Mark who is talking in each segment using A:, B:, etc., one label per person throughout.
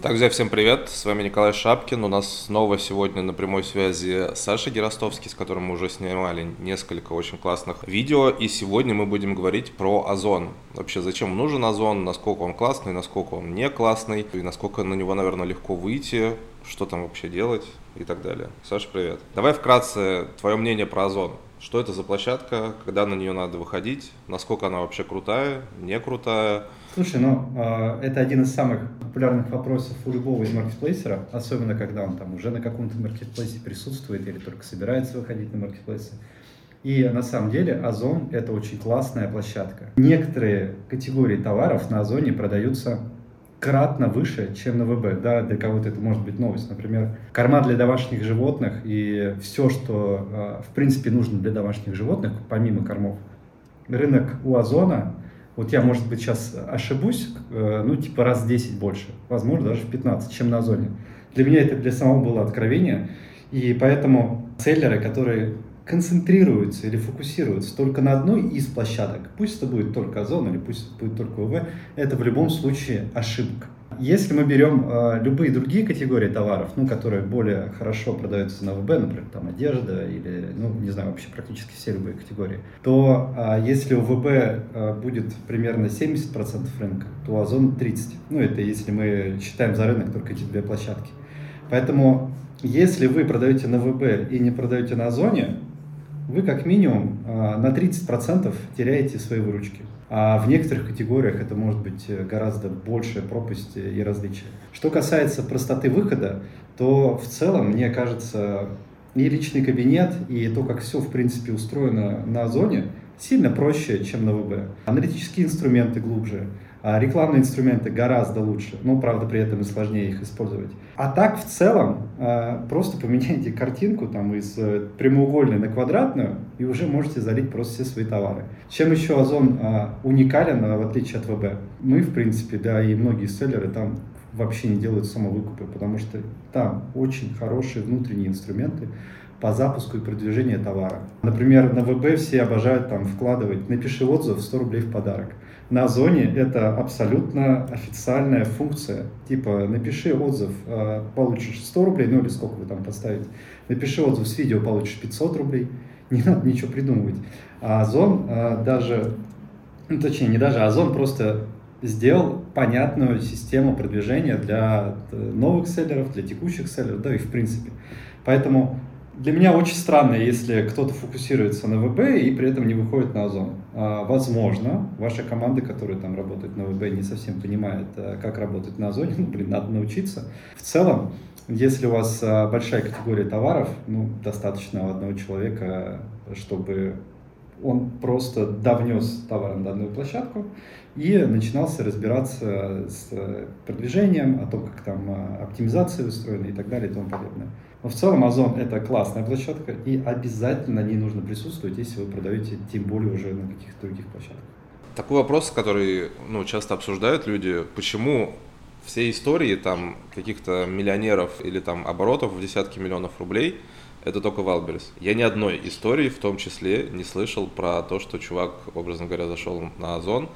A: Так, друзья, всем привет, с вами Николай Шапкин, у нас снова сегодня на прямой связи Саша Геростовский, с которым мы уже снимали несколько очень классных видео, и сегодня мы будем говорить про озон. Вообще, зачем нужен озон, насколько он классный, насколько он не классный, и насколько на него, наверное, легко выйти, что там вообще делать и так далее. Саша, привет. Давай вкратце твое мнение про озон. Что это за площадка, когда на нее надо выходить, насколько она вообще крутая, не крутая,
B: Слушай, ну э, это один из самых популярных вопросов у любого из маркетплейсера, особенно когда он там уже на каком-то маркетплейсе присутствует или только собирается выходить на маркетплейсы. И на самом деле Озон – это очень классная площадка. Некоторые категории товаров на Озоне продаются кратно выше, чем на ВБ. Да, для кого-то это может быть новость. Например, корма для домашних животных и все, что э, в принципе нужно для домашних животных, помимо кормов. Рынок у Озона – вот я, может быть, сейчас ошибусь, э, ну, типа раз в 10 больше, возможно, даже в 15, чем на Озоне. Для меня это для самого было откровение, и поэтому селлеры, которые концентрируются или фокусируются только на одной из площадок, пусть это будет только Озон или пусть это будет только УВ, это в любом случае ошибка. Если мы берем э, любые другие категории товаров, ну, которые более хорошо продаются на ВБ, например, там одежда или, ну, не знаю, вообще практически все любые категории, то э, если у ВБ э, будет примерно 70% рынка, то Озон 30%. Ну, это если мы считаем за рынок только эти две площадки. Поэтому, если вы продаете на ВБ и не продаете на Озоне, вы как минимум э, на 30% теряете свои выручки. А в некоторых категориях это может быть э, гораздо большая пропасть и различия. Что касается простоты выхода, то в целом, мне кажется, и личный кабинет, и то, как все, в принципе, устроено на Озоне, сильно проще, чем на ВБ. Аналитические инструменты глубже, а рекламные инструменты гораздо лучше, но, правда, при этом и сложнее их использовать. А так, в целом, а, просто поменяйте картинку там из э, прямоугольной на квадратную, и уже можете залить просто все свои товары. Чем еще Озон а, уникален, в отличие от ВБ? Мы, в принципе, да, и многие селлеры там вообще не делают самовыкупы, потому что там очень хорошие внутренние инструменты, по запуску и продвижению товара. Например, на ВБ все обожают там вкладывать «напиши отзыв, 100 рублей в подарок». На Озоне это абсолютно официальная функция. Типа, напиши отзыв, а, получишь 100 рублей, ну или сколько вы там поставите. Напиши отзыв с видео, получишь 500 рублей. Не надо ничего придумывать. А Озон а, даже, ну, точнее, не даже, Озон просто сделал понятную систему продвижения для э, новых селлеров, для текущих селлеров, да и в принципе. Поэтому для меня очень странно, если кто-то фокусируется на ВБ и при этом не выходит на Озон. А, возможно, ваша команда, которая там работает на ВБ, не совсем понимает, а, как работать на Озоне. Ну, блин, надо научиться. В целом, если у вас а, большая категория товаров, ну, достаточно одного человека, чтобы он просто довнес товар на данную площадку и начинался разбираться с продвижением, о том, как там оптимизация устроена и так далее и тому подобное. Но в целом Озон это классная площадка, и обязательно на ней нужно присутствовать, если вы продаете, тем более уже на каких-то других площадках.
A: Такой вопрос, который ну, часто обсуждают люди, почему все истории там каких-то миллионеров или там оборотов в десятки миллионов рублей – это только Wildberries. Я ни одной истории, в том числе, не слышал про то, что чувак, образно говоря, зашел на Озон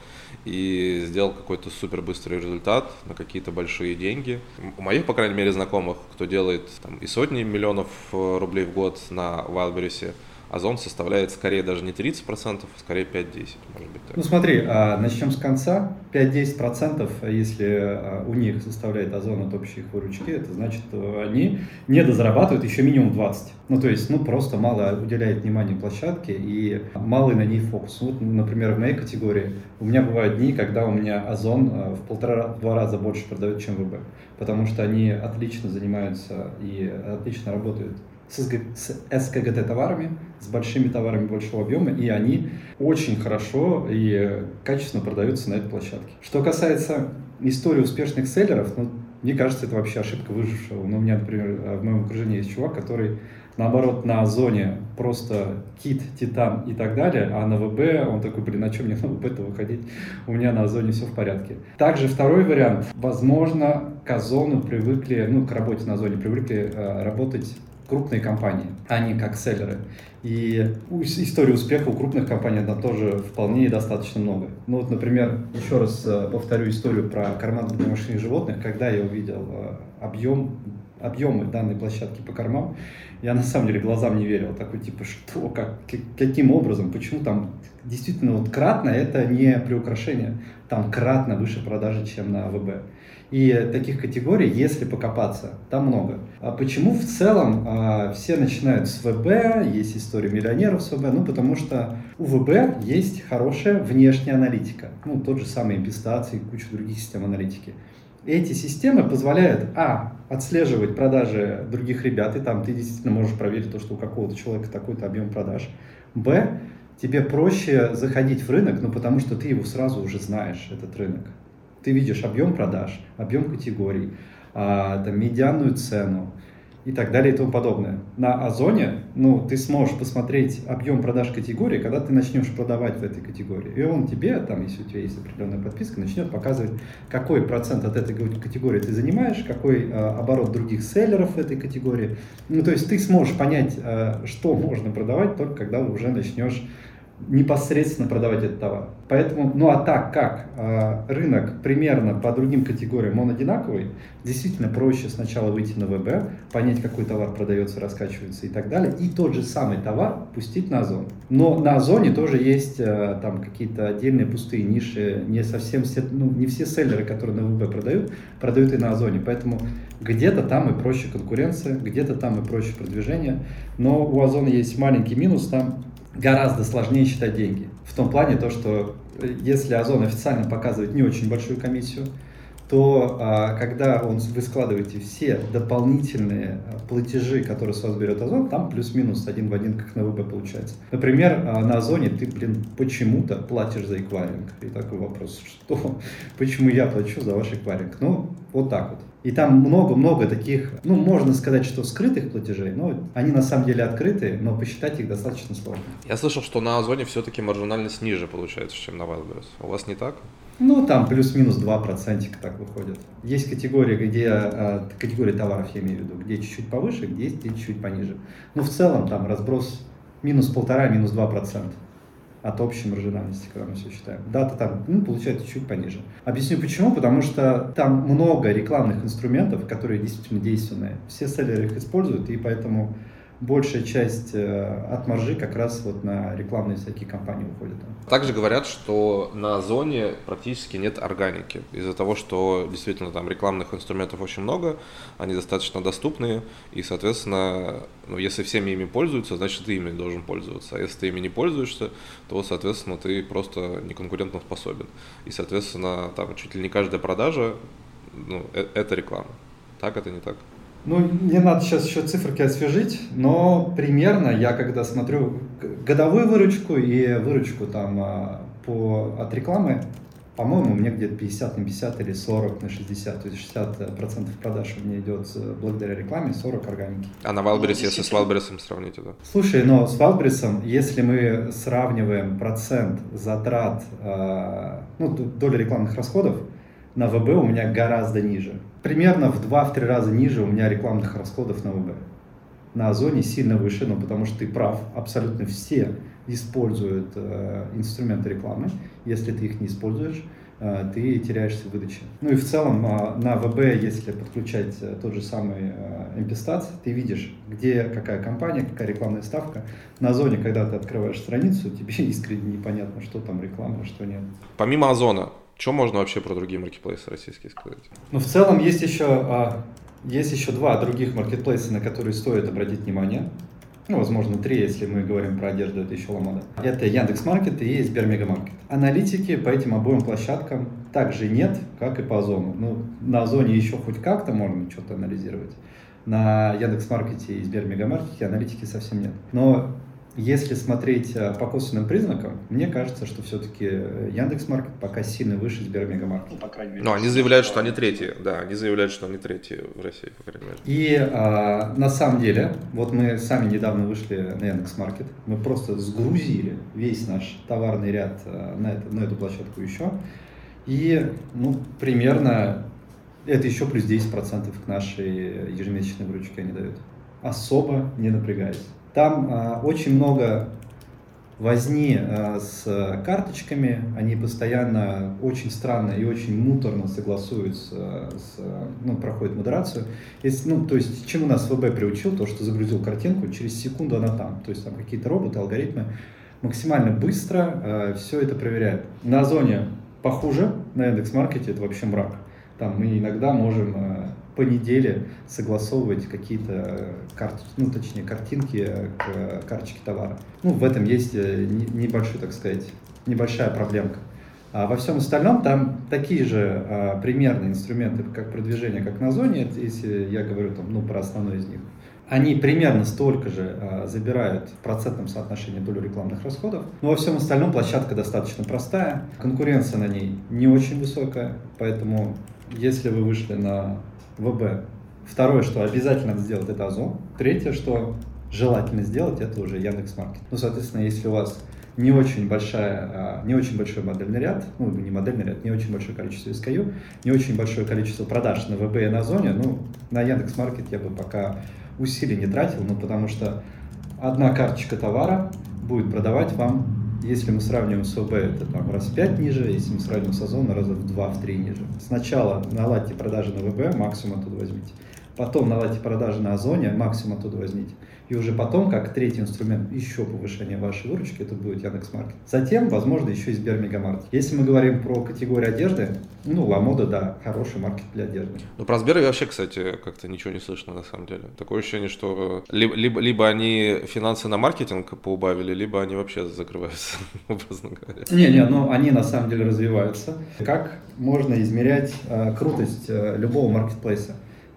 A: и сделал какой-то супер быстрый результат на какие-то большие деньги. У моих, по крайней мере, знакомых, кто делает там, и сотни миллионов э, рублей в год на Wildberries е, Озон составляет скорее даже не 30%, а скорее 5-10%, может быть.
B: Так. Ну смотри, а, начнем с конца. 5-10%, если а, у них составляет Озон от общей их выручки, это значит, что они не дозарабатывают еще минимум 20%. Ну то есть, ну просто мало уделяет внимания площадке и малый на ней фокус. Вот, например, в моей категории у меня бывают дни, когда у меня Озон а, в полтора-два раза больше продает, чем ВБ, потому что они отлично занимаются и отлично работают с СКГТ товарами, с большими товарами большого объема, и они очень хорошо и качественно продаются на этой площадке. Что касается истории успешных селлеров, ну, мне кажется, это вообще ошибка выжившего. Ну, у меня, например, в моем окружении есть чувак, который наоборот, на Озоне просто кит, титан и так далее, а на ВБ он такой, блин, а что мне на ВБ-то выходить? У меня на Озоне все в порядке. Также второй вариант. Возможно, к Озону привыкли, ну, к работе на Озоне привыкли э, работать крупные компании, а не как селлеры. И история успеха у крупных компаний она тоже вполне и достаточно много. Ну вот, например, еще раз э, повторю историю про карман для домашних животных. Когда я увидел э, объем, объемы данной площадки по кормам, я на самом деле глазам не верил. Такой типа, что, как, каким образом, почему там действительно вот кратно, это не приукрашение, там кратно выше продажи, чем на ВБ. И таких категорий, если покопаться, там много. А почему в целом а, все начинают с ВБ, есть история миллионеров с ВБ? Ну, потому что у ВБ есть хорошая внешняя аналитика. Ну, тот же самый импестации, куча других систем аналитики. Эти системы позволяют, а, отслеживать продажи других ребят, и там ты действительно можешь проверить то, что у какого-то человека такой-то объем продаж. Б, тебе проще заходить в рынок, ну, потому что ты его сразу уже знаешь, этот рынок. Ты видишь объем продаж, объем категорий, а, там, медианную цену и так далее и тому подобное. На Озоне ну, ты сможешь посмотреть объем продаж категории, когда ты начнешь продавать в этой категории. И он тебе, там, если у тебя есть определенная подписка, начнет показывать, какой процент от этой категории ты занимаешь, какой а, оборот других селлеров в этой категории. Ну, то есть ты сможешь понять, а, что можно продавать только когда уже начнешь непосредственно продавать этот товар. Поэтому, ну а так как э, рынок примерно по другим категориям он одинаковый, действительно проще сначала выйти на ВБ, понять, какой товар продается, раскачивается и так далее, и тот же самый товар пустить на Озон. Но на Озоне тоже есть э, там какие-то отдельные пустые ниши, не совсем все, ну, не все селлеры, которые на ВБ продают, продают и на Озоне, поэтому где-то там и проще конкуренция, где-то там и проще продвижение, но у Озона есть маленький минус, там гораздо сложнее считать деньги. В том плане то, что э, если Озон официально показывает не очень большую комиссию, то а, когда он, вы складываете все дополнительные а, платежи, которые с вас берет Озон, там плюс-минус один в один, как на ВБ получается. Например, а, на Озоне ты, блин, почему-то платишь за эквайринг. И такой вопрос, что? Почему я плачу за ваш эквайринг? Ну, вот так вот. И там много-много таких, ну, можно сказать, что скрытых платежей, но они на самом деле открыты, но посчитать их достаточно сложно.
A: Я слышал, что на Озоне все-таки маржинальность ниже получается, чем на Wildberries. У вас не так?
B: Ну, там плюс-минус 2% так выходит. Есть категории, где, э, категории товаров, я имею в виду, где чуть-чуть повыше, где есть чуть-чуть пониже. Но в целом там разброс минус полтора, минус 2% от общей маржинальности, когда мы все считаем. Дата там ну, получается чуть пониже. Объясню почему. Потому что там много рекламных инструментов, которые действительно действенные. Все селлеры их используют, и поэтому большая часть э, от маржи как раз вот на рекламные всякие кампании уходит.
A: Также говорят, что на зоне практически нет органики. Из-за того, что действительно там рекламных инструментов очень много, они достаточно доступные, и, соответственно, ну, если всеми ими пользуются, значит, ты ими должен пользоваться. А если ты ими не пользуешься, то, соответственно, ты просто не конкурентно способен. И, соответственно, там чуть ли не каждая продажа, ну, э, это реклама. Так это не так?
B: Ну, не надо сейчас еще циферки освежить, но примерно я когда смотрю годовую выручку и выручку там а, по, от рекламы, по-моему, меня где-то 50 на 50 или 40 на 60, то есть 60 процентов продаж у меня идет благодаря рекламе, 40 органики.
A: А на Wildberries, ну, если с Wildberries сравнить, да?
B: Слушай, но с Wildberries, если мы сравниваем процент затрат, а, ну, доля рекламных расходов, на ВБ у меня гораздо ниже примерно в 2-3 раза ниже у меня рекламных расходов на ВБ. На Озоне сильно выше, но потому что ты прав, абсолютно все используют э, инструменты рекламы. Если ты их не используешь, э, ты теряешься в выдаче. Ну и в целом э, на ВБ, если подключать э, тот же самый э, ты видишь, где какая компания, какая рекламная ставка. На Озоне, когда ты открываешь страницу, тебе искренне непонятно, что там реклама, что нет.
A: Помимо Озона, что можно вообще про другие маркетплейсы российские сказать?
B: Ну, в целом есть еще, а, есть еще два других маркетплейса, на которые стоит обратить внимание. Ну, возможно, три, если мы говорим про одежду, это еще ломада. Это Яндекс.Маркет и Сбермегамаркет. Аналитики по этим обоим площадкам также нет, как и по Озону. Ну, на Озоне еще хоть как-то можно что-то анализировать. На Яндекс.Маркете и Сбермегамаркете аналитики совсем нет. Но если смотреть э, по косвенным признакам, мне кажется, что все-таки э, Яндекс.Маркет пока сильно выше Сбермегамаркета. Ну,
A: по крайней мере. Но они заявляют, что они третьи. Да, они заявляют, что они третьи в России, по крайней мере.
B: И а, на самом деле, вот мы сами недавно вышли на Яндекс.Маркет, мы просто сгрузили весь наш товарный ряд э, на, это, на эту площадку еще. И ну, примерно это еще плюс 10% к нашей ежемесячной выручке они дают. особо не напрягаясь. Там а, очень много возни а, с карточками, они постоянно очень странно и очень муторно согласуются, с, ну, проходят модерацию. Если, ну, то есть, чему нас ВБ приучил, то, что загрузил картинку, через секунду она там. То есть, там какие-то роботы, алгоритмы максимально быстро э, все это проверяют. На Озоне похуже, на Яндекс.Маркете это вообще мрак. Там мы иногда можем э, по неделе согласовывать какие-то э, карты, ну, точнее, картинки к карточке товара. Ну, в этом есть э, небольшой, так сказать, небольшая проблемка. А во всем остальном там такие же а, примерные инструменты, как продвижение, как на зоне, если я говорю там, ну, про основной из них. Они примерно столько же а, забирают в процентном соотношении долю рекламных расходов. Но во всем остальном площадка достаточно простая, конкуренция на ней не очень высокая, поэтому если вы вышли на ВБ. Второе, что обязательно надо сделать, это Озон. Третье, что желательно сделать, это уже Яндекс.Маркет. Ну, соответственно, если у вас не очень большая, а, не очень большой модельный ряд, ну, не модельный ряд, не очень большое количество SKU, не очень большое количество продаж на ВБ и на Озоне, ну, на Яндекс.Маркет я бы пока усилий не тратил, ну, потому что одна карточка товара будет продавать вам если мы сравниваем с ОБ, это там раз в 5 ниже, если мы сравниваем с Озоном, раза в 2, в 3 ниже. Сначала наладьте продажи на ВБ, максимум оттуда возьмите. Потом наладьте продажи на Озоне, максимум оттуда возьмите. И уже потом, как третий инструмент, еще повышение вашей выручки, это будет Яндекс.Маркет. Затем, возможно, еще и Сбермегамаркет. Если мы говорим про категорию одежды, ну, Ламода, да, хороший маркет для одежды.
A: Ну, про Сбер вообще, кстати, как-то ничего не слышно на самом деле. Такое ощущение, что либо, либо, либо они финансы на маркетинг поубавили, либо они вообще закрываются, образно говоря.
B: Не-не, ну, они на самом деле развиваются. Как можно измерять э, крутость э, любого маркетплейса?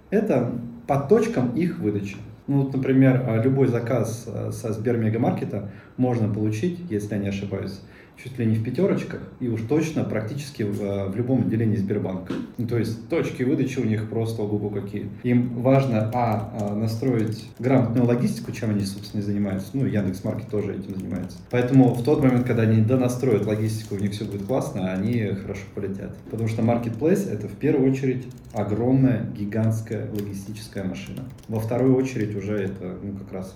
B: Это по точкам их выдачи. Ну, вот, например, а, любой заказ а, со Сбермегамаркета можно получить, если я не ошибаюсь, чуть ли не в пятерочках, и уж точно практически в, э, в любом отделении Сбербанка. Ну, то есть точки выдачи у них просто ого какие. Им важно, а, а, настроить грамотную логистику, чем они, собственно, и занимаются. Ну, Яндекс Маркет тоже этим занимается. Поэтому в тот момент, когда они донастроят логистику, у них все будет классно, они хорошо полетят. Потому что Marketplace — это в первую очередь огромная, гигантская логистическая машина. Во вторую очередь уже это, ну, как раз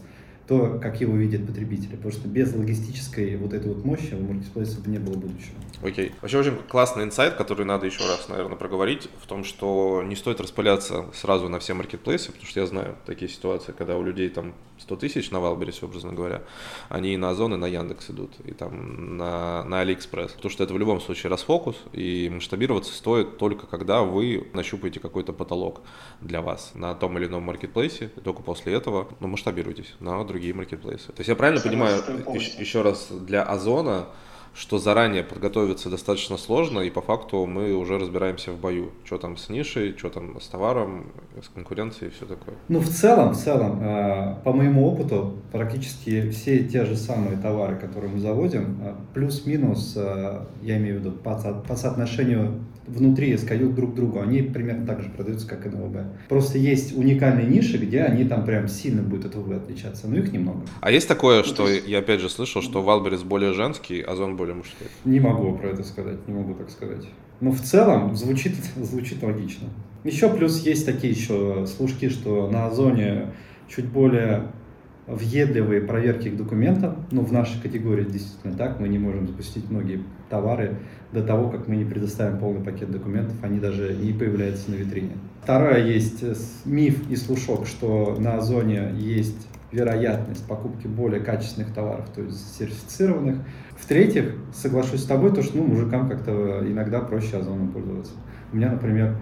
B: то, как его видят потребители. Потому что без логистической вот этой вот мощи у маркетплейсов не было будущего.
A: Окей. Okay. Вообще очень классный инсайт, который надо еще раз, наверное, проговорить, в том, что не стоит распыляться сразу на все маркетплейсы, потому что я знаю такие ситуации, когда у людей там 100 тысяч на Wildberries е, образно говоря, они и на Озон, и на Яндекс идут, и там на, на Алиэкспресс. Потому что это в любом случае расфокус, и масштабироваться стоит только когда вы нащупаете какой-то потолок для вас на том или ином маркетплейсе, и только после этого ну, масштабируйтесь на другие маркетплейсы. То есть я правильно понимаю, еще, еще раз, для Озона что заранее подготовиться достаточно сложно, и по факту мы уже разбираемся в бою. Что там с нишей, что там с товаром, с конкуренцией и все такое.
B: Ну, в целом, в целом, э, по моему опыту, практически все те же самые товары, которые мы заводим, э, плюс-минус, э, я имею в виду, по, по соотношению внутри SKU друг к другу, они примерно так же продаются, как и на ВБ. Просто есть уникальные ниши, где они там прям сильно будут от ВБ отличаться, но их немного.
A: А есть такое, ну, что есть... я опять же слышал, что Wildberries более женский, а Озон более мужской?
B: Не могу про это сказать, не могу так сказать. Но в целом звучит, звучит логично. Еще плюс есть такие еще слушки, что на Озоне чуть более въедливые проверки к документам. Ну, в нашей категории действительно так. Мы не можем запустить многие товары до того, как мы не предоставим полный пакет документов. Они даже не появляются на витрине. Вторая есть э, миф и слушок, что на Озоне есть вероятность покупки более качественных товаров, то есть сертифицированных. В-третьих, соглашусь с тобой, то, что ну, мужикам как-то иногда проще Озоном пользоваться. У меня, например,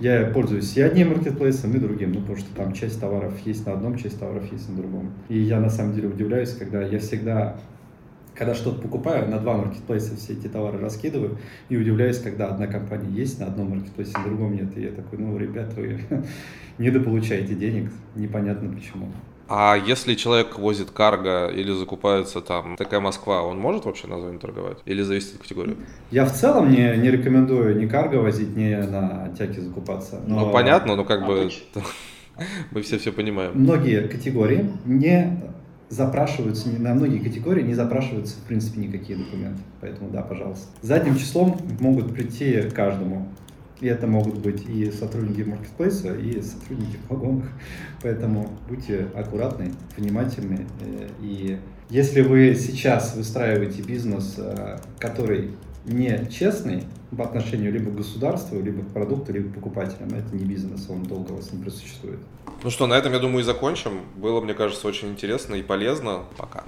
B: я пользуюсь и одним маркетплейсом, и другим, ну, потому что там часть товаров есть на одном, часть товаров есть на другом. И я на самом деле удивляюсь, когда я всегда, когда что-то покупаю, на два маркетплейса все эти товары раскидываю, и удивляюсь, когда одна компания есть на одном маркетплейсе, на другом нет. И я такой, ну, ребят, вы недополучаете денег, непонятно почему.
A: А если человек возит карго или закупается там такая Москва, он может вообще на зоне торговать? Или зависит от категории?
B: Я в целом не, не рекомендую ни карго возить, ни на тяге закупаться.
A: Но... Ну, понятно, но как а бы мы все все понимаем.
B: Многие категории не запрашиваются, на многие категории не запрашиваются, в принципе, никакие документы. Поэтому да, пожалуйста. Задним числом могут прийти каждому И это могут быть и сотрудники маркетплейса, и сотрудники в. Поэтому будьте аккуратны, внимательны. Э, и если вы сейчас выстраиваете бизнес, э, который не честный по отношению либо к государству, либо к продукту, либо к покупателям, это не бизнес, он долго у вас не просуществует.
A: Ну что, на этом, я думаю, и закончим. Было, мне кажется, очень интересно и полезно. Пока.